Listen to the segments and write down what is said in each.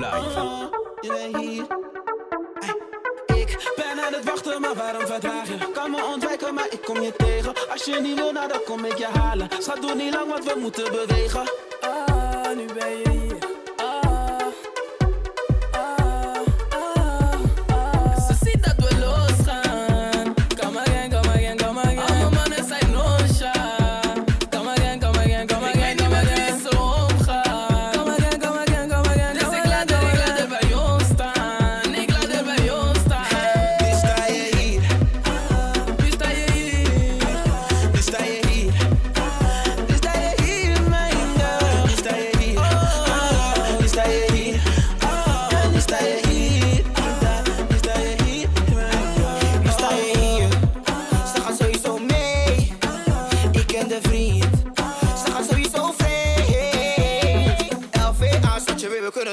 live. je hier. Ik ben aan het wachten, maar waarom verdraag je? Kan me ontwijken, maar ik kom je tegen. Als je niet wil, nou dan kom ik je halen. Schat, doe niet lang, want we moeten bewegen. Ah, nu ben je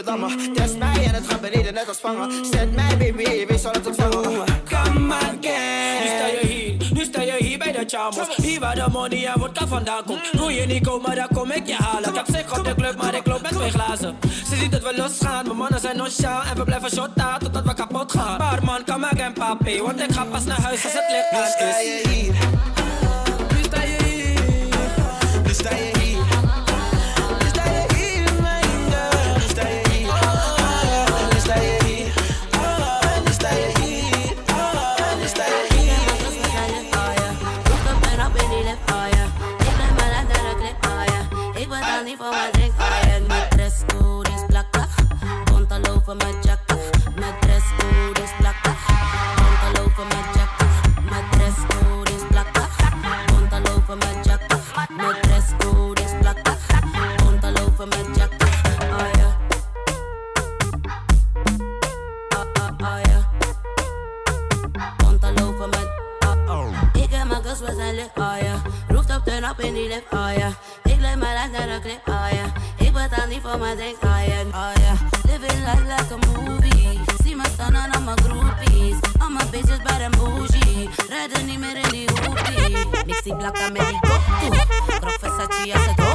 Test mij en het gaat beneden net als vangen. Zet mij, baby, wees zal het ontvangen. Come again. Nu sta je hier, nu sta je hier bij de chamos. Hier waar de money en vodka vandaan komt. Wil je niet komen, dan kom ik je halen. Ik heb zich op de club, maar ik loop met twee glazen. Ze ziet dat we losgaan, mijn mannen zijn nonchalant. En we blijven shotten totdat we kapot gaan. Maar man, come again, papi. Want ik ga pas naar huis als het licht Nu aan sta is. je hier. In die lift, oh ja. Ik leef mijn lijf naar de clip, oh ja. Ik betaal niet voor mijn drink, oh ja, oh ja. Living life like a movie. Zie me staan aan al mijn groupies. Al mijn bitches bij de bougie. Rijden niet meer in die hoopie. Mix die blakken met die kop Krok als het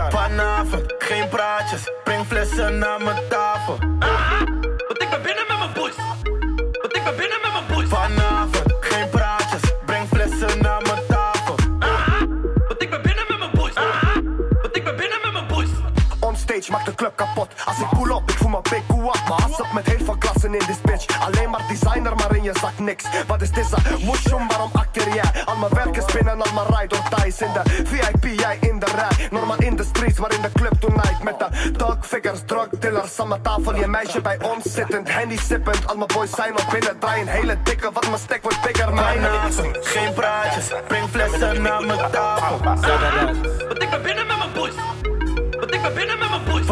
jaar. Vanavond, geen praatjes, breng flessen naar mijn tafel. Want ik ben binnen met mijn poes. Want ik ben binnen met mijn poes. Vanavond, geen praatjes, breng flessen naar mijn tafel. Want ik ben binnen met mijn poes. Want ik ben binnen met mijn poes. Onstage maakt de club kapot. Als ik pull up, ik voel me big up. Maar als op met heel veel klassen in this bitch. Alleen maar designer, maar in je zak niks. Wat figures, drug dealers aan mijn tafel. Je meisje bij ons zittend, handy sippend. Al mijn boys zijn op binnen, draaien hele dikke. Wat mijn stek wordt bigger, mijn Vanavond, geen praatjes, breng flessen naar mijn tafel. Want ik ben binnen met mijn poes. Want ik ben binnen met mijn poes.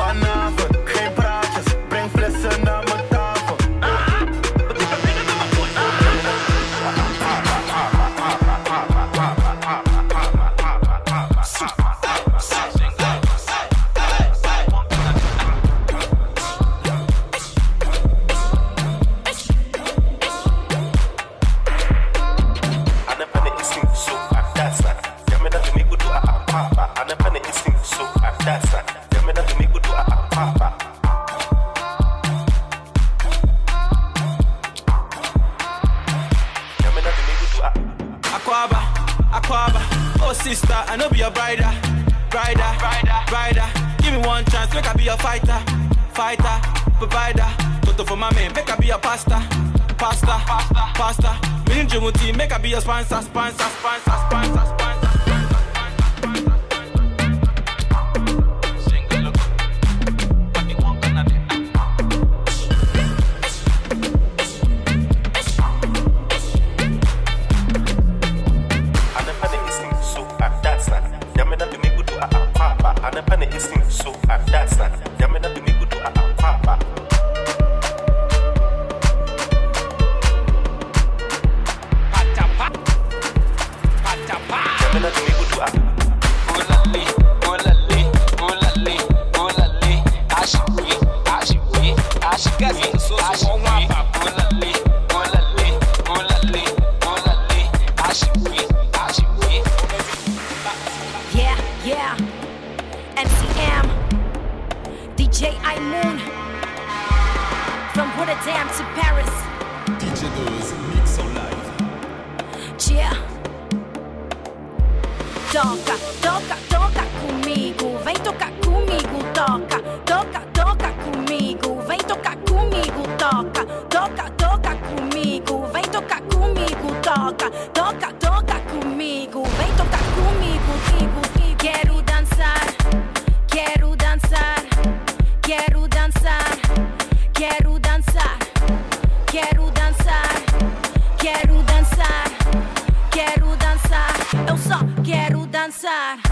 Side.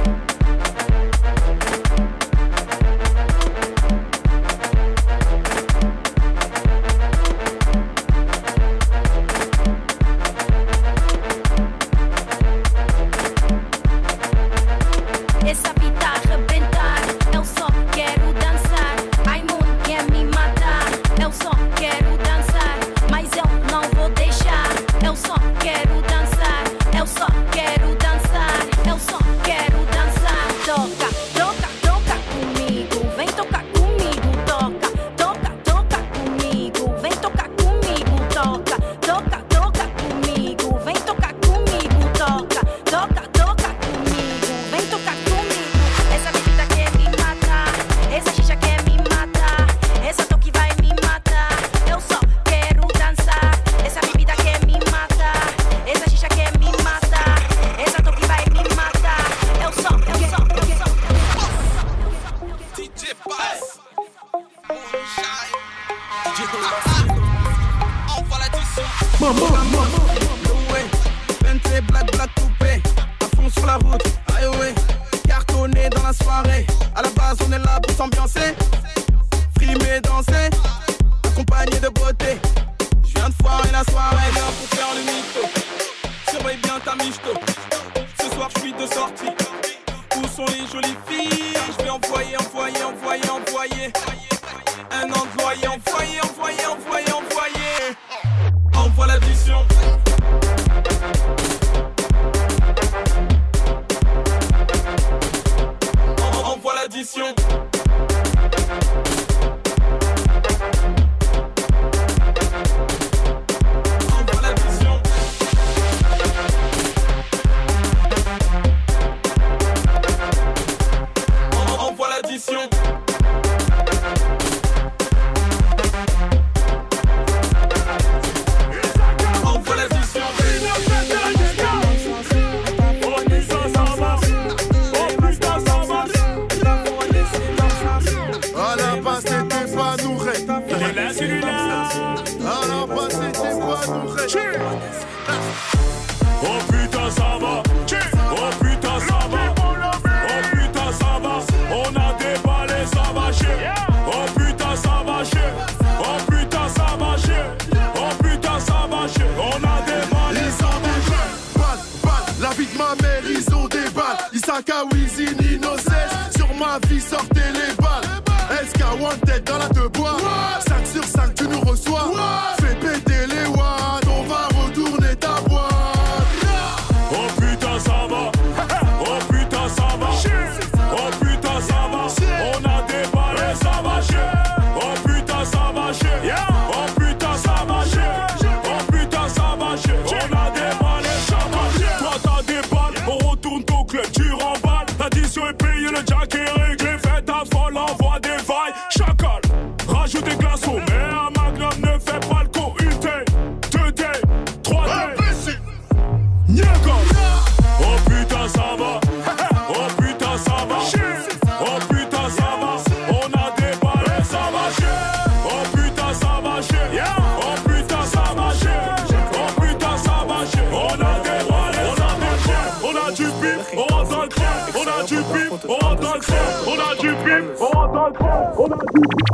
sublime, on dans le on a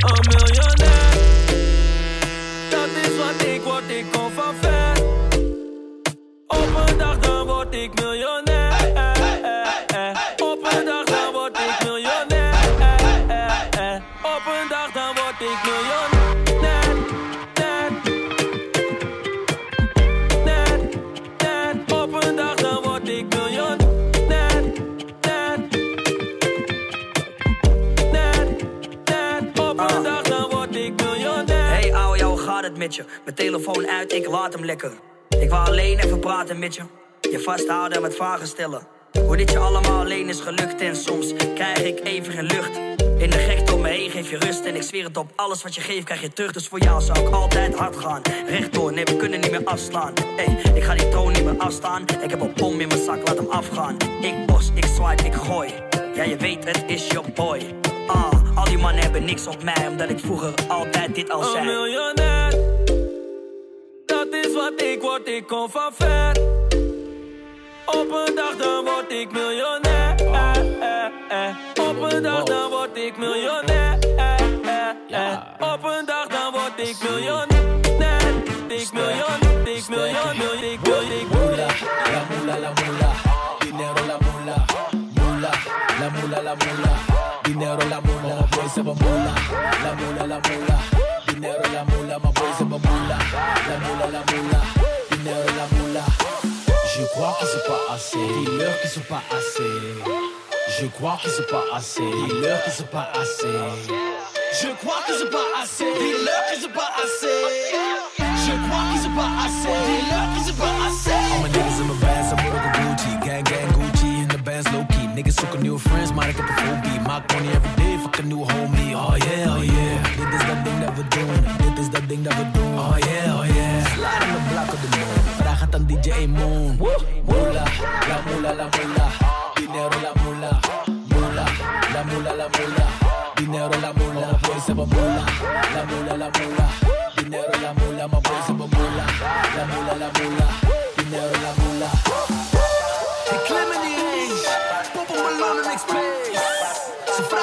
Un millionnaire, t'as besoin des quoi, des confins. Met je? Mijn telefoon uit, ik laat hem lekker. Ik wou alleen even praten met je. Je vasthouden en wat vragen stellen. Hoe dit je allemaal alleen is gelukt en soms krijg ik even geen lucht. In de gekte om me heen geef je rust en ik zweer het op. Alles wat je geeft krijg je terug, dus voor jou zou ik altijd hard gaan. Rechtdoor, nee we kunnen niet meer afslaan. Hey, ik ga die troon niet meer afstaan. Ik heb een bom in mijn zak, laat hem afgaan. Ik bos, ik swipe, ik gooi. Ja je weet het is your boy. Ah, al die mannen hebben niks op mij, omdat ik vroeger altijd dit al zei. Miljonair. Wat ik word, ik kom van ver. Op een dag dan word ik miljonair. Eh, eh, eh. Op een dag dan word ik miljonair. Op een dag dan word ik miljonair. Ik miljoen, ik miljoen, ik Mula, la mula, la mula, dinero la mula, mula, la mula, la mula, dinero la mula, my boys have a mula, la mula, la mula, crois qu'ils sont pas assez, dis-leur qu'ils sont pas assez. Je crois qu'ils sont pas assez, dis-leur qu'ils sont pas assez. Je crois qu'ils sont pas assez, dis-leur qu'ils sont pas assez. All my niggas in my bands, I'm with a Gucci, gang gang Gucci in the bands low key. Niggas zoeken nieuwe friends, maar ik heb een phobie. Maak money every day, fuck een nieuwe homie. So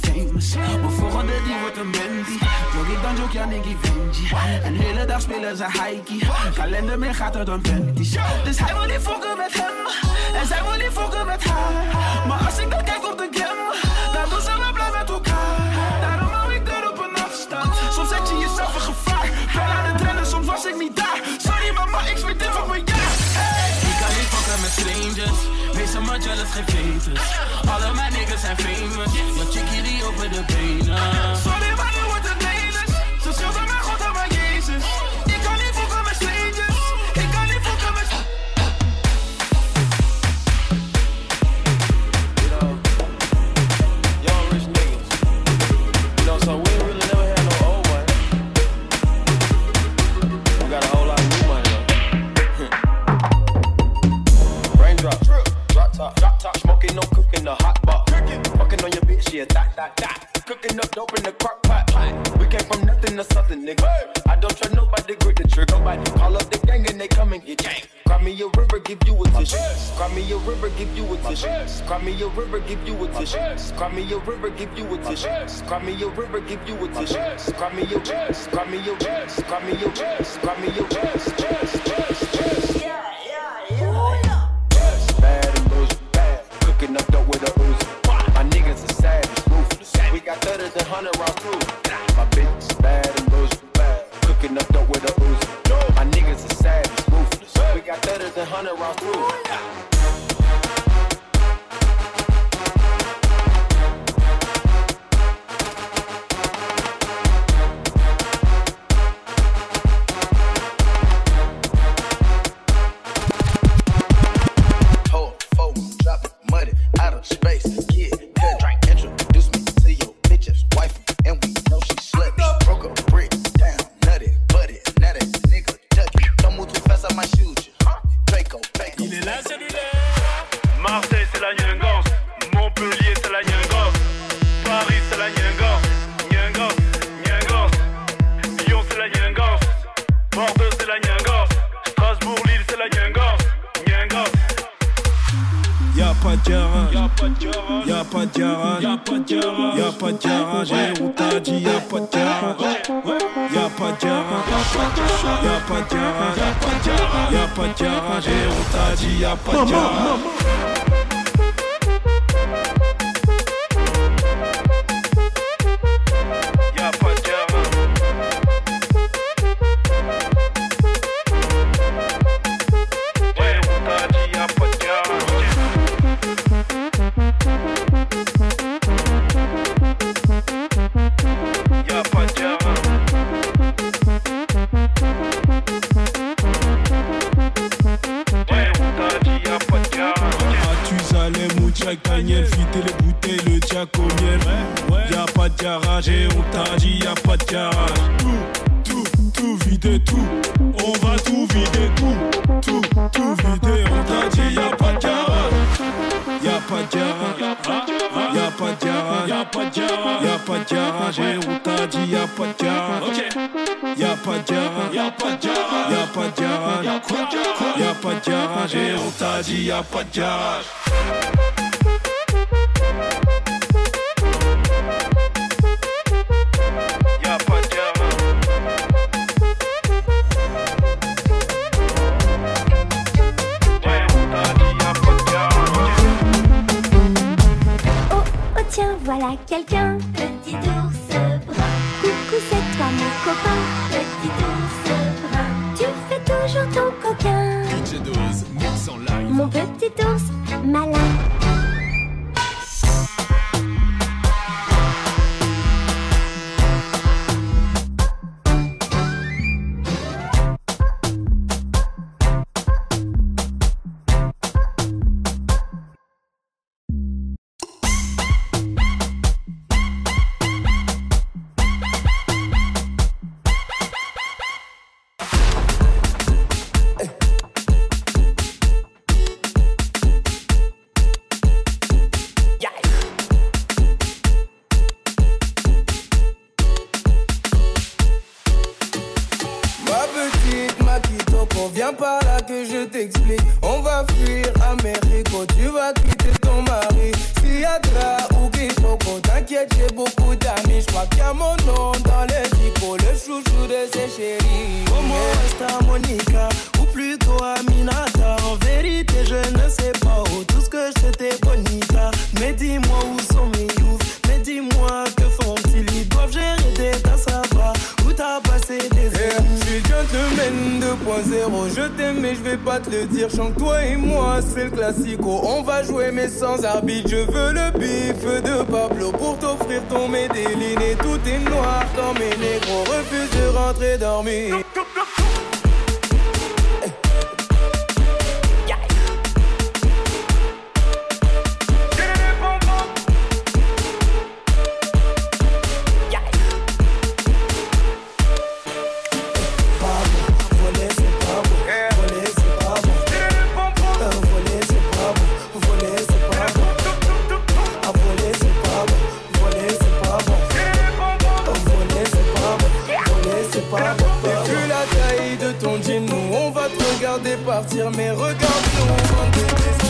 Maar. Mijn volgende die wordt een Bendy. ik dan ook ja Nicky Vinci. Een hele dag spelen ze hikey. Kalender meer gaat er dan panties. Dus hij wil niet fokken met hem. En zij wil niet fokken met haar. Maar als ik dan kijk op de more jealous than famous. All of my niggas are famous. Your chickie over the pain. Uh. dot, dot. Cooking up dope in the crock pot, pot. We came from nothing to something, nigga. Hey. I don't trust nobody, grip the trigger. Nobody call up the gang and they come and get gang. Cry me a river, give you a tissue. Cry me a river, give you a tissue. Cry me a river, give you a tissue. Cry me a river, give you a tissue. Cry me a river, give you a tissue. Cry me your chest, cry me your chest, cry me your chest, cry me your chest, chest, chest. dit oh, oh tiens, voilà quelqu'un. Petit ours brun. Coucou, c'est toi mon copain. Petit ours brun. Tu fais toujours ton coquin mon petit ours malin. Monica ou plutôt Aminata. En vérité, je ne sais pas. Oh, tout ce que c'était Bonita. Mais dis-moi où sont mes ouf. Mais dis-moi que font-ils? Ils doivent gérer des tas à. Où t'as passé des eh, heures hey, Je suis gentleman 2.0. Je t'aime, mais je vais pas te le dire. Chante toi et moi, c'est le classico. On va jouer, mais sans arbitre. Je veux le bif de Pablo pour t'offrir ton médéline. Et tout est noir comme mes négros. Refuse de rentrer dormir. ton jean, nous on va te regarder partir, mais regarde-nous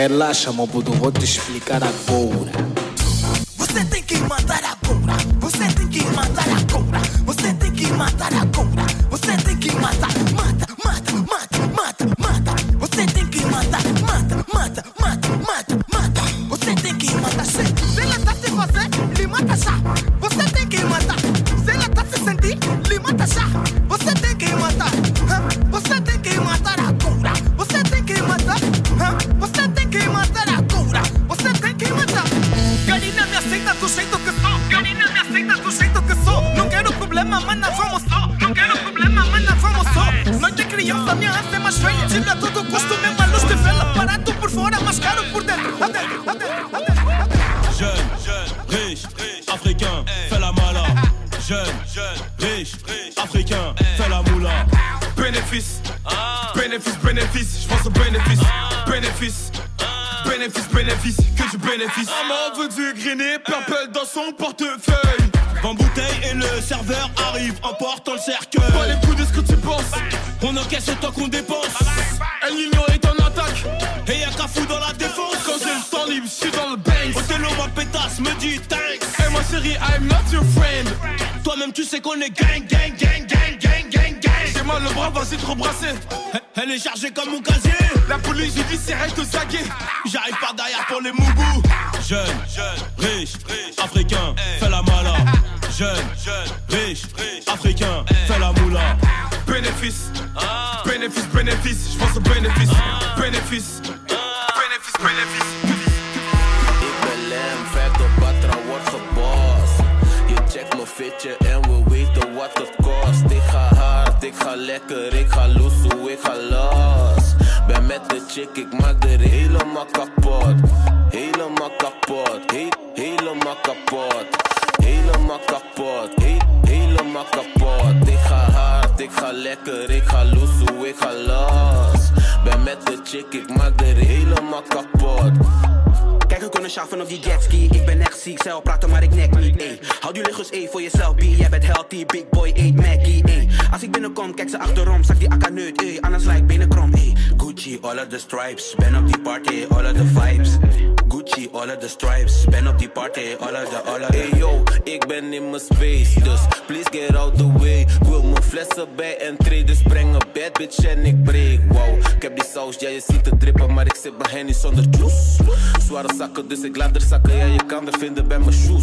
Relaxa, meu mano, vou te explicar agora. Você tem que mandar africain, fais la mala. Jeune, riche, africain, fais la moula. Bénéfice, bénéfice, bénéfice, je pense au bénéfice, bénéfice. Bénéfice, bénéfice, que du bénéfice. Maman veut du grainé, purple dans son portefeuille. En bouteille et le serveur arrive en portant le cercueil. Pas les coups de ce que tu penses. On encaisse autant qu'on dépense. El Niño est en attaque. Et y'a qu'à fou dans la défense. Quand j'ai le temps libre, je suis dans le bank. Othello, ma pétasse, me dit I'm not your friend. Toi-même, tu sais qu'on est gang, gang, gang, gang, gang, gang, gang. J'ai mal le bras, vas-y te rebrasser. Elle est chargée comme mon casier. La police judiciaire te saguer. J'arrive par derrière pour les mougous. Jeune, riche, africain, fais la mala. Jeune, riche, africain, fais la moula. Bénéfice, bénéfice, bénéfice, je pense au bénéfice. Bénéfice, bénéfice, wat het kost. Ik ga hard, ik ga lekker, ik ga loesoe, ik ga los. Ben met de chick, ik maak er helemaal kapot. Helemaal kapot, he helemaal kapot. Helemaal kapot, he helemaal kapot. Ik ga hard, ik ga lekker, ik ga loesoe, ik ga los. Ben met de chick, ik maak er helemaal kapot. We kunnen schaffen op die jetski. Ik ben echt ziek, zelf praten, maar ik nek niet. Ey. Hou die luggers E voor jezelf, B. Jij bent healthy, big boy, eet Mackie. Ey. Als ik binnenkom, kijk ze achterom, zak die akka neut. Ey. Anders lijk benen krom. Ey. Gucci, all of the stripes. Ben op die party, all of the vibes. Gucci, all of the stripes. Ben op die party, all of the, all of the. Hey yo, ik ben in mijn space, dus please get out the way. Ik wil mijn flessen bij entree, dus breng een bad bitch en ik break. Wow, ik heb die saus, ja je ziet het drippen, maar ik zit mijn henny zonder juice. Zware zakken, dus ik laat er zakken, ja je kan er vinden bij mijn shoes.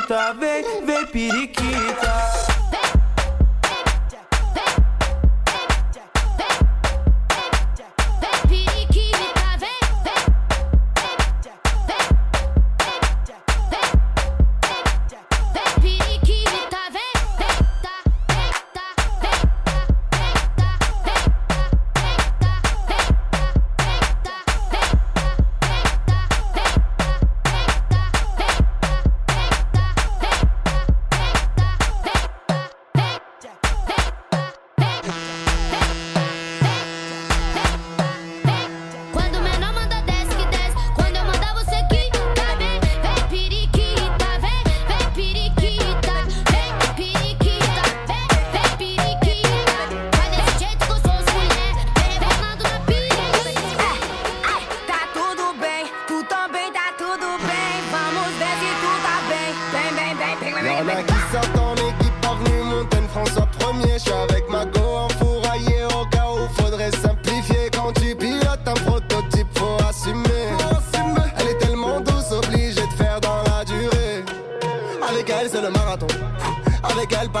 periquita, vem, vem, periquita.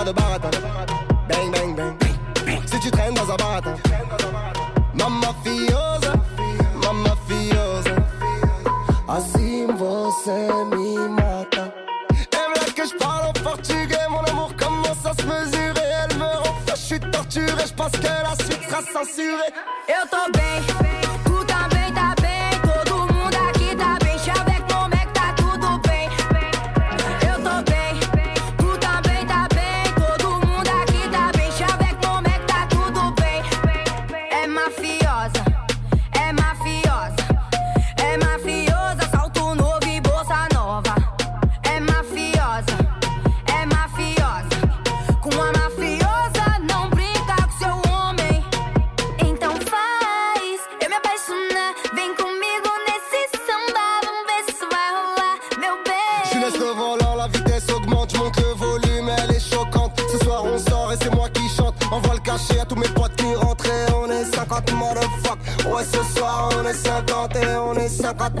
Pas de baratin. Bang, bang, bang. Si tu traînes dans un baratin.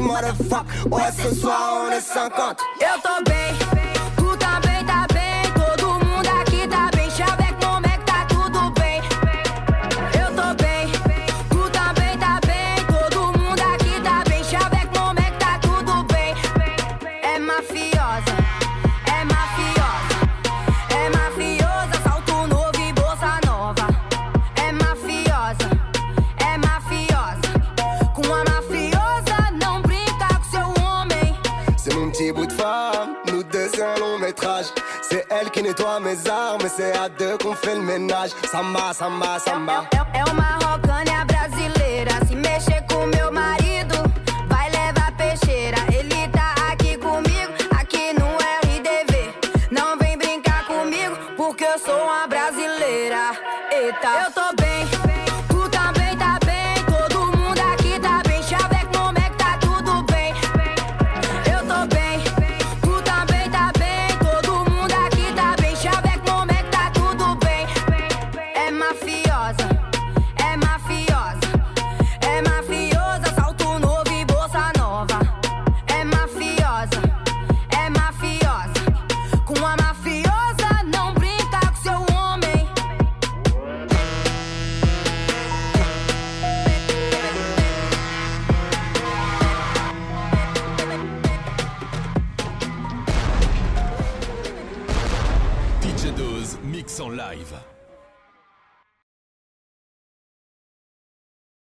motherfucker. Ouais, ce soir, on est 50. Et fais le ménage, samba, samba, samba.